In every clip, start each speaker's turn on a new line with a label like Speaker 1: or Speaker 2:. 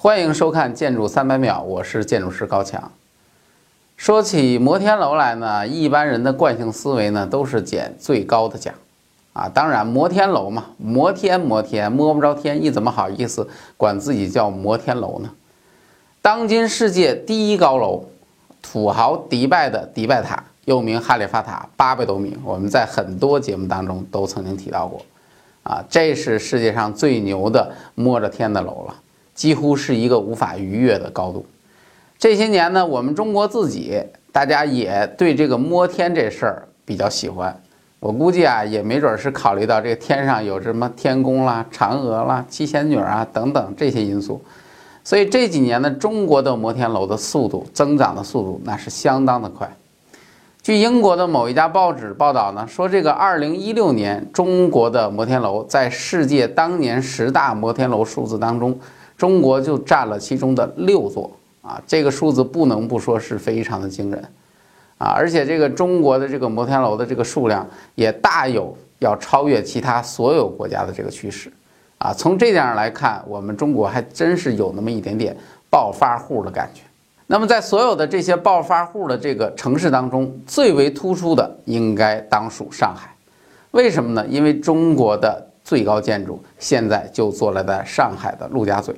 Speaker 1: 欢迎收看《建筑三百秒》，我是建筑师高强。说起摩天楼来呢，一般人的惯性思维呢都是捡最高的奖啊。当然，摩天楼嘛，摩天摩天摸不着天，你怎么好意思管自己叫摩天楼呢？当今世界第一高楼，土豪迪拜的迪拜塔，又名哈利法塔，八百多米，我们在很多节目当中都曾经提到过。啊，这是世界上最牛的摸着天的楼了。几乎是一个无法逾越的高度。这些年呢，我们中国自己大家也对这个摸天这事儿比较喜欢。我估计啊，也没准是考虑到这个天上有什么天宫啦、嫦娥啦、七仙女啊等等这些因素，所以这几年呢，中国的摩天楼的速度增长的速度那是相当的快。据英国的某一家报纸报道呢，说这个2016年中国的摩天楼在世界当年十大摩天楼数字当中。中国就占了其中的六座啊，这个数字不能不说是非常的惊人啊，而且这个中国的这个摩天楼的这个数量也大有要超越其他所有国家的这个趋势啊。从这点上来看，我们中国还真是有那么一点点暴发户的感觉。那么在所有的这些暴发户的这个城市当中，最为突出的应该当属上海，为什么呢？因为中国的最高建筑现在就坐落在上海的陆家嘴。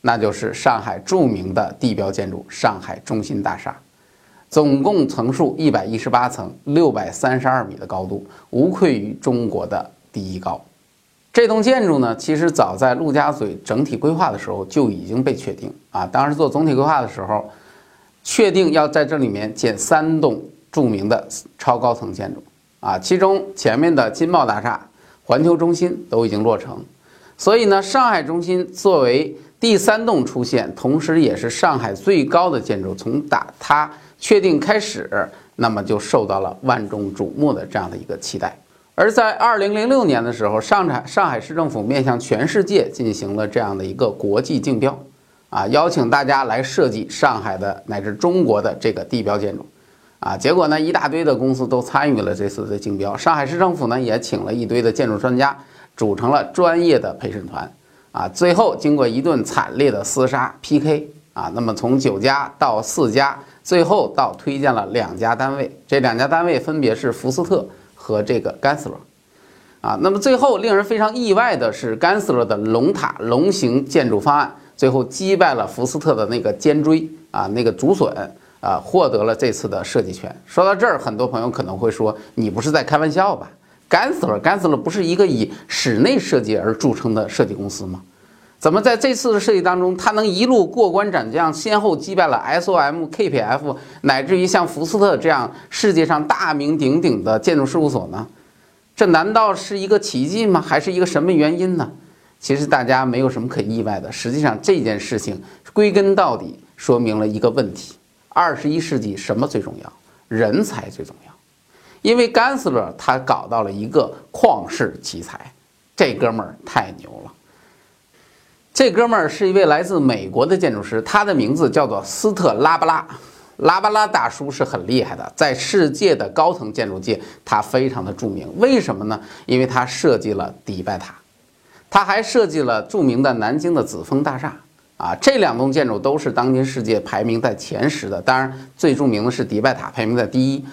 Speaker 1: 那就是上海著名的地标建筑——上海中心大厦，总共层数一百一十八层，六百三十二米的高度，无愧于中国的第一高。这栋建筑呢，其实早在陆家嘴整体规划的时候就已经被确定啊。当时做总体规划的时候，确定要在这里面建三栋著名的超高层建筑啊，其中前面的金茂大厦、环球中心都已经落成，所以呢，上海中心作为第三栋出现，同时也是上海最高的建筑。从打它确定开始，那么就受到了万众瞩目的这样的一个期待。而在二零零六年的时候，上海上海市政府面向全世界进行了这样的一个国际竞标，啊，邀请大家来设计上海的乃至中国的这个地标建筑，啊，结果呢，一大堆的公司都参与了这次的竞标。上海市政府呢，也请了一堆的建筑专家，组成了专业的陪审团。啊，最后经过一顿惨烈的厮杀 PK 啊，那么从九家到四家，最后到推荐了两家单位，这两家单位分别是福斯特和这个甘斯勒，啊，那么最后令人非常意外的是，甘斯勒的龙塔龙形建筑方案最后击败了福斯特的那个尖锥啊，那个竹笋啊，获得了这次的设计权。说到这儿，很多朋友可能会说，你不是在开玩笑吧？干死了，干死了，不是一个以室内设计而著称的设计公司吗？怎么在这次的设计当中，他能一路过关斩将，先后击败了 SOM、KPF，乃至于像福斯特这样世界上大名鼎鼎的建筑事务所呢？这难道是一个奇迹吗？还是一个什么原因呢？其实大家没有什么可意外的。实际上这件事情归根到底说明了一个问题：二十一世纪什么最重要？人才最重要。因为甘斯勒他搞到了一个旷世奇才，这哥们儿太牛了。这哥们儿是一位来自美国的建筑师，他的名字叫做斯特拉巴拉。拉巴拉大叔是很厉害的，在世界的高层建筑界，他非常的著名。为什么呢？因为他设计了迪拜塔，他还设计了著名的南京的紫峰大厦。啊，这两栋建筑都是当今世界排名在前十的，当然最著名的是迪拜塔，排名在第一。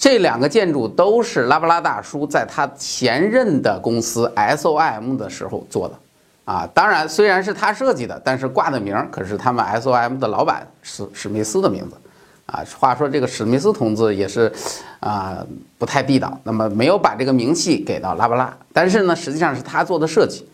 Speaker 1: 这两个建筑都是拉布拉大叔在他前任的公司 SOM 的时候做的，啊，当然虽然是他设计的，但是挂的名可是他们 SOM 的老板史史密斯的名字，啊，话说这个史密斯同志也是，啊，不太地道，那么没有把这个名气给到拉布拉，但是呢，实际上是他做的设计，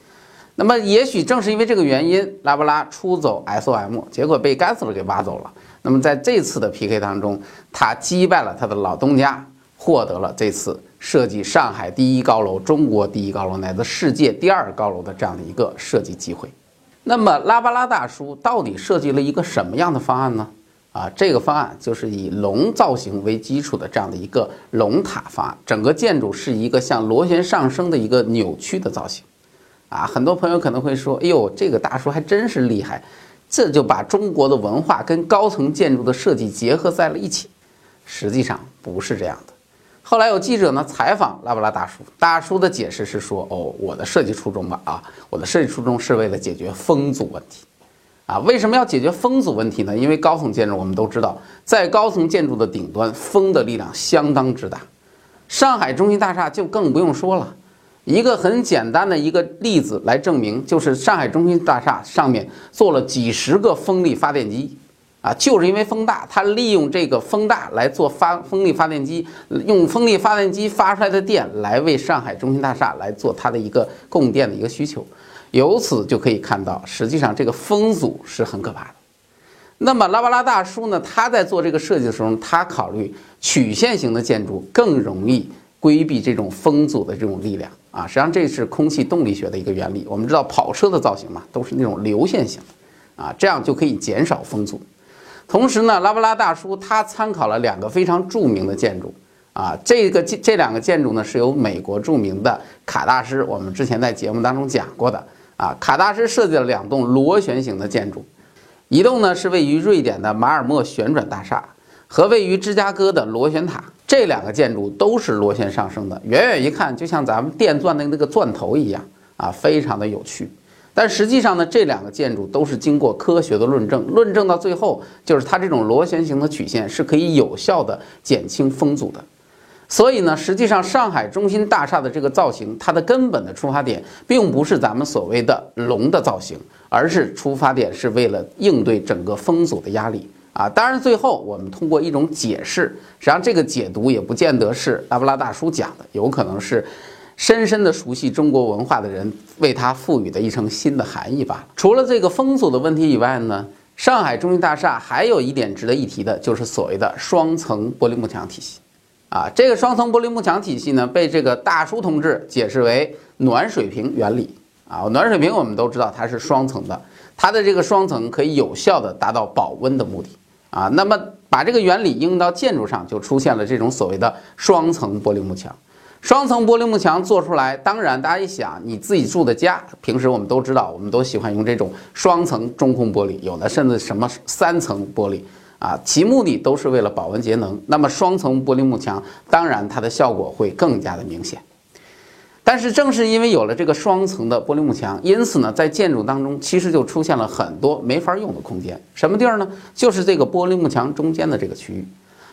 Speaker 1: 那么也许正是因为这个原因，拉布拉出走 SOM，结果被甘斯勒给挖走了。那么在这次的 PK 当中，他击败了他的老东家，获得了这次设计上海第一高楼、中国第一高楼乃至世界第二高楼的这样的一个设计机会。那么拉巴拉大叔到底设计了一个什么样的方案呢？啊，这个方案就是以龙造型为基础的这样的一个龙塔方案，整个建筑是一个像螺旋上升的一个扭曲的造型。啊，很多朋友可能会说：“哎呦，这个大叔还真是厉害。”这就把中国的文化跟高层建筑的设计结合在了一起，实际上不是这样的。后来有记者呢采访拉布拉大叔，大叔的解释是说：“哦，我的设计初衷吧，啊，我的设计初衷是为了解决风阻问题，啊，为什么要解决风阻问题呢？因为高层建筑我们都知道，在高层建筑的顶端，风的力量相当之大。上海中心大厦就更不用说了，一个很简单的一个例子来证明，就是上海中心大厦上面做了几十个风力发电机，啊，就是因为风大，它利用这个风大来做发风力发电机，用风力发电机发出来的电来为上海中心大厦来做它的一个供电的一个需求。由此就可以看到，实际上这个风阻是很可怕的。那么拉巴拉大叔呢？他在做这个设计的时候，他考虑曲线型的建筑更容易规避这种风阻的这种力量啊。实际上这是空气动力学的一个原理。我们知道跑车的造型嘛，都是那种流线型啊，这样就可以减少风阻。同时呢，拉布拉大叔他参考了两个非常著名的建筑啊，这个这这两个建筑呢是由美国著名的卡大师，我们之前在节目当中讲过的。啊，卡大师设计了两栋螺旋形的建筑，一栋呢是位于瑞典的马尔默旋转大厦，和位于芝加哥的螺旋塔。这两个建筑都是螺旋上升的，远远一看就像咱们电钻的那个钻头一样啊，非常的有趣。但实际上呢，这两个建筑都是经过科学的论证，论证到最后，就是它这种螺旋形的曲线是可以有效的减轻风阻的。所以呢，实际上上海中心大厦的这个造型，它的根本的出发点并不是咱们所谓的龙的造型，而是出发点是为了应对整个风阻的压力啊。当然，最后我们通过一种解释，实际上这个解读也不见得是拉布拉大叔讲的，有可能是深深的熟悉中国文化的人为它赋予的一层新的含义罢了。除了这个风阻的问题以外呢，上海中心大厦还有一点值得一提的，就是所谓的双层玻璃幕墙体系。啊，这个双层玻璃幕墙体系呢，被这个大叔同志解释为暖水瓶原理啊。暖水瓶我们都知道它是双层的，它的这个双层可以有效的达到保温的目的啊。那么把这个原理应用到建筑上，就出现了这种所谓的双层玻璃幕墙。双层玻璃幕墙做出来，当然大家一想，你自己住的家，平时我们都知道，我们都喜欢用这种双层中空玻璃，有的甚至什么三层玻璃。啊，其目的都是为了保温节能。那么双层玻璃幕墙，当然它的效果会更加的明显。但是正是因为有了这个双层的玻璃幕墙，因此呢，在建筑当中其实就出现了很多没法用的空间。什么地儿呢？就是这个玻璃幕墙中间的这个区域。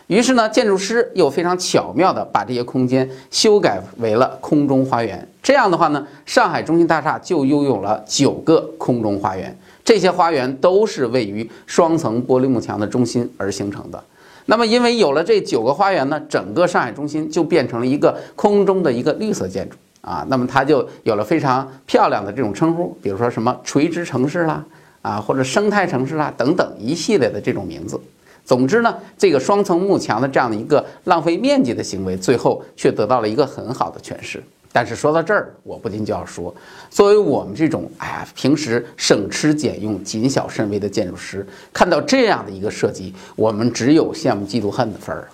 Speaker 1: 于是呢，建筑师又非常巧妙地把这些空间修改为了空中花园。这样的话呢，上海中心大厦就拥有了九个空中花园。这些花园都是位于双层玻璃幕墙的中心而形成的。那么，因为有了这九个花园呢，整个上海中心就变成了一个空中的一个绿色建筑啊。那么，它就有了非常漂亮的这种称呼，比如说什么垂直城市啦，啊，或者生态城市啦等等一系列的这种名字。总之呢，这个双层幕墙的这样的一个浪费面积的行为，最后却得到了一个很好的诠释。但是说到这儿，我不禁就要说，作为我们这种哎呀平时省吃俭用、谨小慎微的建筑师，看到这样的一个设计，我们只有羡慕、嫉妒、恨的份儿了。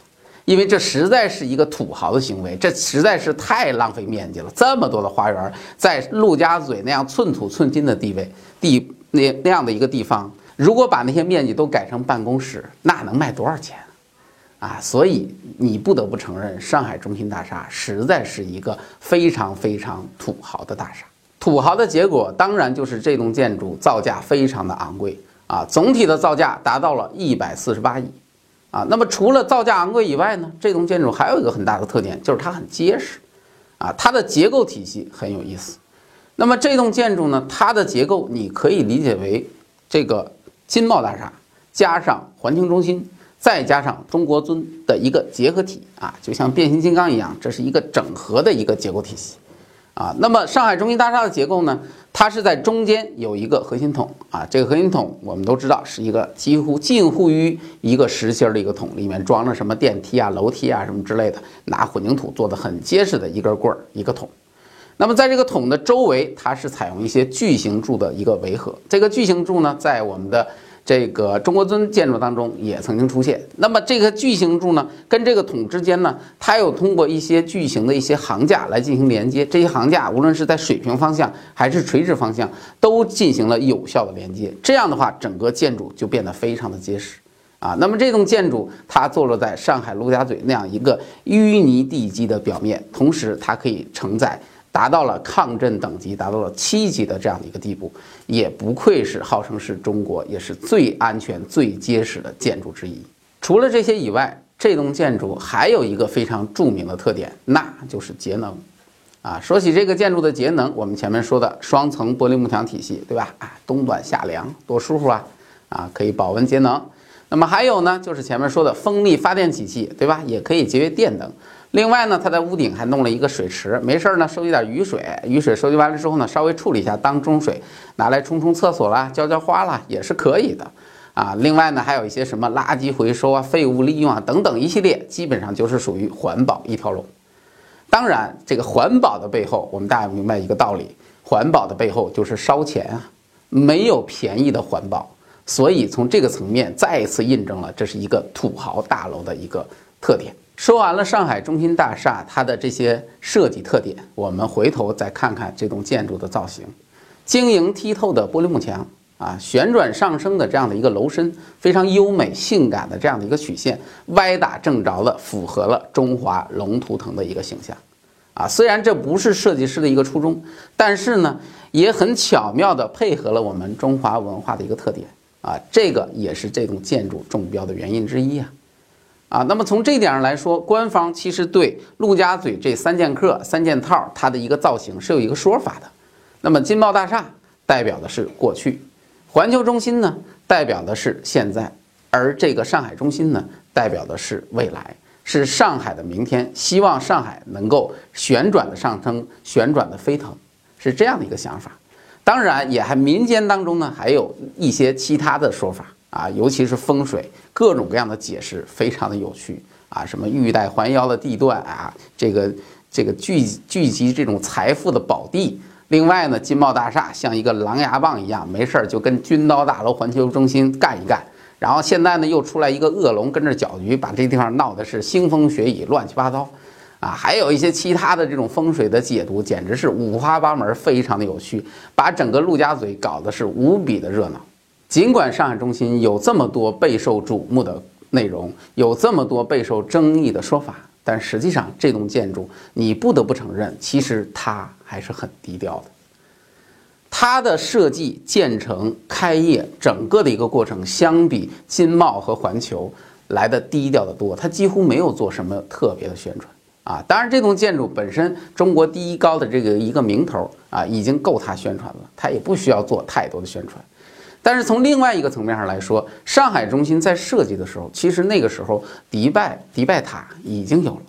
Speaker 1: 因为这实在是一个土豪的行为，这实在是太浪费面积了。这么多的花园，在陆家嘴那样寸土寸金的地位地那那样的一个地方，如果把那些面积都改成办公室，那能卖多少钱？啊，所以你不得不承认，上海中心大厦实在是一个非常非常土豪的大厦。土豪的结果，当然就是这栋建筑造价非常的昂贵啊，总体的造价达到了一百四十八亿啊。那么除了造价昂贵以外呢，这栋建筑还有一个很大的特点，就是它很结实啊，它的结构体系很有意思。那么这栋建筑呢，它的结构你可以理解为这个金茂大厦加上环球中心。再加上中国尊的一个结合体啊，就像变形金刚一样，这是一个整合的一个结构体系啊。那么上海中心大厦的结构呢，它是在中间有一个核心筒啊，这个核心筒我们都知道是一个几乎近乎于一个实心的一个桶，里面装了什么电梯啊、楼梯啊什么之类的，拿混凝土做的很结实的一根棍儿一个桶。那么在这个桶的周围，它是采用一些巨型柱的一个围合，这个巨型柱呢，在我们的这个中国尊建筑当中也曾经出现。那么这个巨型柱呢，跟这个筒之间呢，它又通过一些巨型的一些行架来进行连接。这些行架无论是在水平方向还是垂直方向，都进行了有效的连接。这样的话，整个建筑就变得非常的结实啊。那么这栋建筑它坐落在上海陆家嘴那样一个淤泥地基的表面，同时它可以承载达到了抗震等级，达到了七级的这样的一个地步，也不愧是号称是中国也是最安全、最结实的建筑之一。除了这些以外，这栋建筑还有一个非常著名的特点，那就是节能。啊，说起这个建筑的节能，我们前面说的双层玻璃幕墙体系，对吧？啊，冬暖夏凉，多舒服啊！啊，可以保温节能。那么还有呢，就是前面说的风力发电机器，对吧？也可以节约电能。另外呢，它在屋顶还弄了一个水池，没事儿呢，收集点雨水，雨水收集完了之后呢，稍微处理一下当中水，拿来冲冲厕所啦，浇浇花啦，也是可以的啊。另外呢，还有一些什么垃圾回收啊、废物利用啊等等一系列，基本上就是属于环保一条龙。当然，这个环保的背后，我们大家明白一个道理：环保的背后就是烧钱啊，没有便宜的环保。所以从这个层面再一次印证了这是一个土豪大楼的一个特点。说完了上海中心大厦它的这些设计特点，我们回头再看看这栋建筑的造型：晶莹剔透的玻璃幕墙啊，旋转上升的这样的一个楼身，非常优美性感的这样的一个曲线，歪打正着的符合了中华龙图腾的一个形象啊。虽然这不是设计师的一个初衷，但是呢，也很巧妙的配合了我们中华文化的一个特点啊。这个也是这栋建筑中标的原因之一啊。啊，那么从这一点上来说，官方其实对陆家嘴这三剑客、三件套它的一个造型是有一个说法的。那么金茂大厦代表的是过去，环球中心呢代表的是现在，而这个上海中心呢代表的是未来，是上海的明天。希望上海能够旋转的上升，旋转的飞腾，是这样的一个想法。当然，也还民间当中呢还有一些其他的说法。啊，尤其是风水，各种各样的解释非常的有趣啊，什么玉带环腰的地段啊，这个这个聚聚集这种财富的宝地。另外呢，金茂大厦像一个狼牙棒一样，没事儿就跟军刀大楼环球中心干一干。然后现在呢，又出来一个恶龙跟着搅局，把这地方闹得是腥风血雨、乱七八糟。啊，还有一些其他的这种风水的解读，简直是五花八门，非常的有趣，把整个陆家嘴搞得是无比的热闹。尽管上海中心有这么多备受瞩目的内容，有这么多备受争议的说法，但实际上这栋建筑你不得不承认，其实它还是很低调的。它的设计、建成、开业整个的一个过程，相比金茂和环球来的低调的多。它几乎没有做什么特别的宣传啊。当然，这栋建筑本身中国第一高的这个一个名头啊，已经够它宣传了，它也不需要做太多的宣传。但是从另外一个层面上来说，上海中心在设计的时候，其实那个时候迪拜迪拜塔已经有了。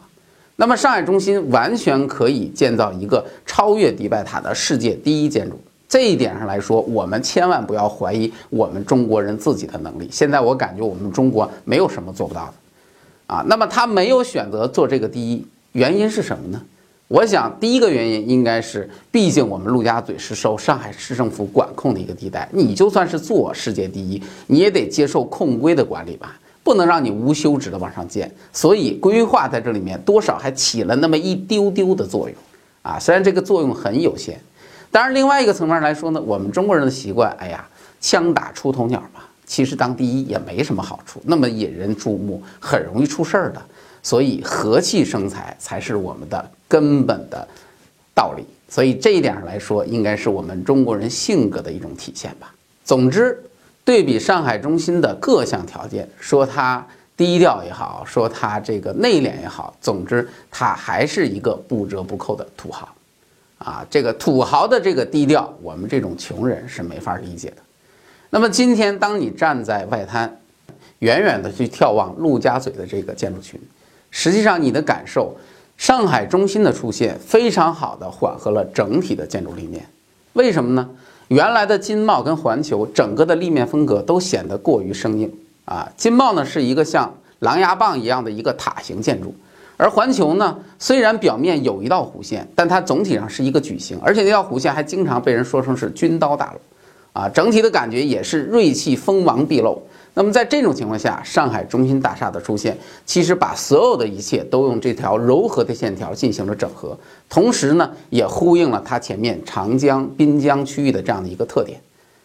Speaker 1: 那么上海中心完全可以建造一个超越迪拜塔的世界第一建筑。这一点上来说，我们千万不要怀疑我们中国人自己的能力。现在我感觉我们中国没有什么做不到的，啊，那么他没有选择做这个第一，原因是什么呢？我想，第一个原因应该是，毕竟我们陆家嘴是受上海市政府管控的一个地带，你就算是做世界第一，你也得接受控规的管理吧，不能让你无休止的往上建。所以规划在这里面多少还起了那么一丢丢的作用，啊，虽然这个作用很有限。当然，另外一个层面来说呢，我们中国人的习惯，哎呀，枪打出头鸟嘛，其实当第一也没什么好处，那么引人注目，很容易出事儿的。所以和气生财才是我们的根本的道理，所以这一点上来说，应该是我们中国人性格的一种体现吧。总之，对比上海中心的各项条件，说它低调也好，说它这个内敛也好，总之它还是一个不折不扣的土豪。啊，这个土豪的这个低调，我们这种穷人是没法理解的。那么今天，当你站在外滩，远远的去眺望陆家嘴的这个建筑群。实际上，你的感受，上海中心的出现非常好的缓和了整体的建筑立面。为什么呢？原来的金茂跟环球整个的立面风格都显得过于生硬啊。金茂呢是一个像狼牙棒一样的一个塔形建筑，而环球呢虽然表面有一道弧线，但它总体上是一个矩形，而且那条弧线还经常被人说成是军刀大楼，啊，整体的感觉也是锐气锋芒毕露。那么在这种情况下，上海中心大厦的出现，其实把所有的一切都用这条柔和的线条进行了整合，同时呢，也呼应了它前面长江滨江区域的这样的一个特点，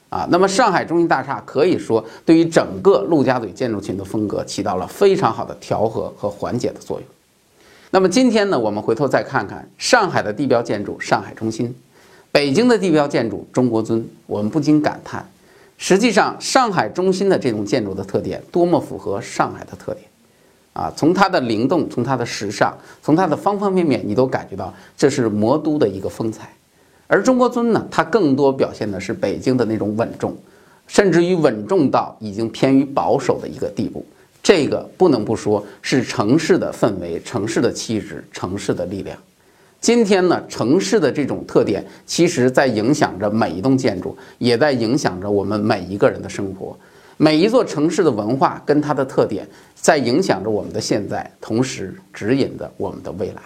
Speaker 1: 啊，那么上海中心大厦可以说对于整个陆家嘴建筑群的风格起到了非常好的调和和缓解的作用。那么今天呢，我们回头再看看上海的地标建筑上海中心，北京的地标建筑中国尊，我们不禁感叹，实际上上海中心的这种建筑的特点多么符合上海的特点啊！从它的灵动，从它的时尚，从它的方方面面，你都感觉到这是魔都的一个风采。而中国尊呢，它更多表现的是北京的那种稳重，甚至于稳重到已经偏于保守的一个地步。这个不能不说是城市的氛围、城市的气质、城市的力量。今天呢，城市的这种特点，其实在影响着每一栋建筑，也在影响着我们每一个人的生活。每一座城市的文化跟它的特点，在影响着我们的现在，同时指引着我们的未来。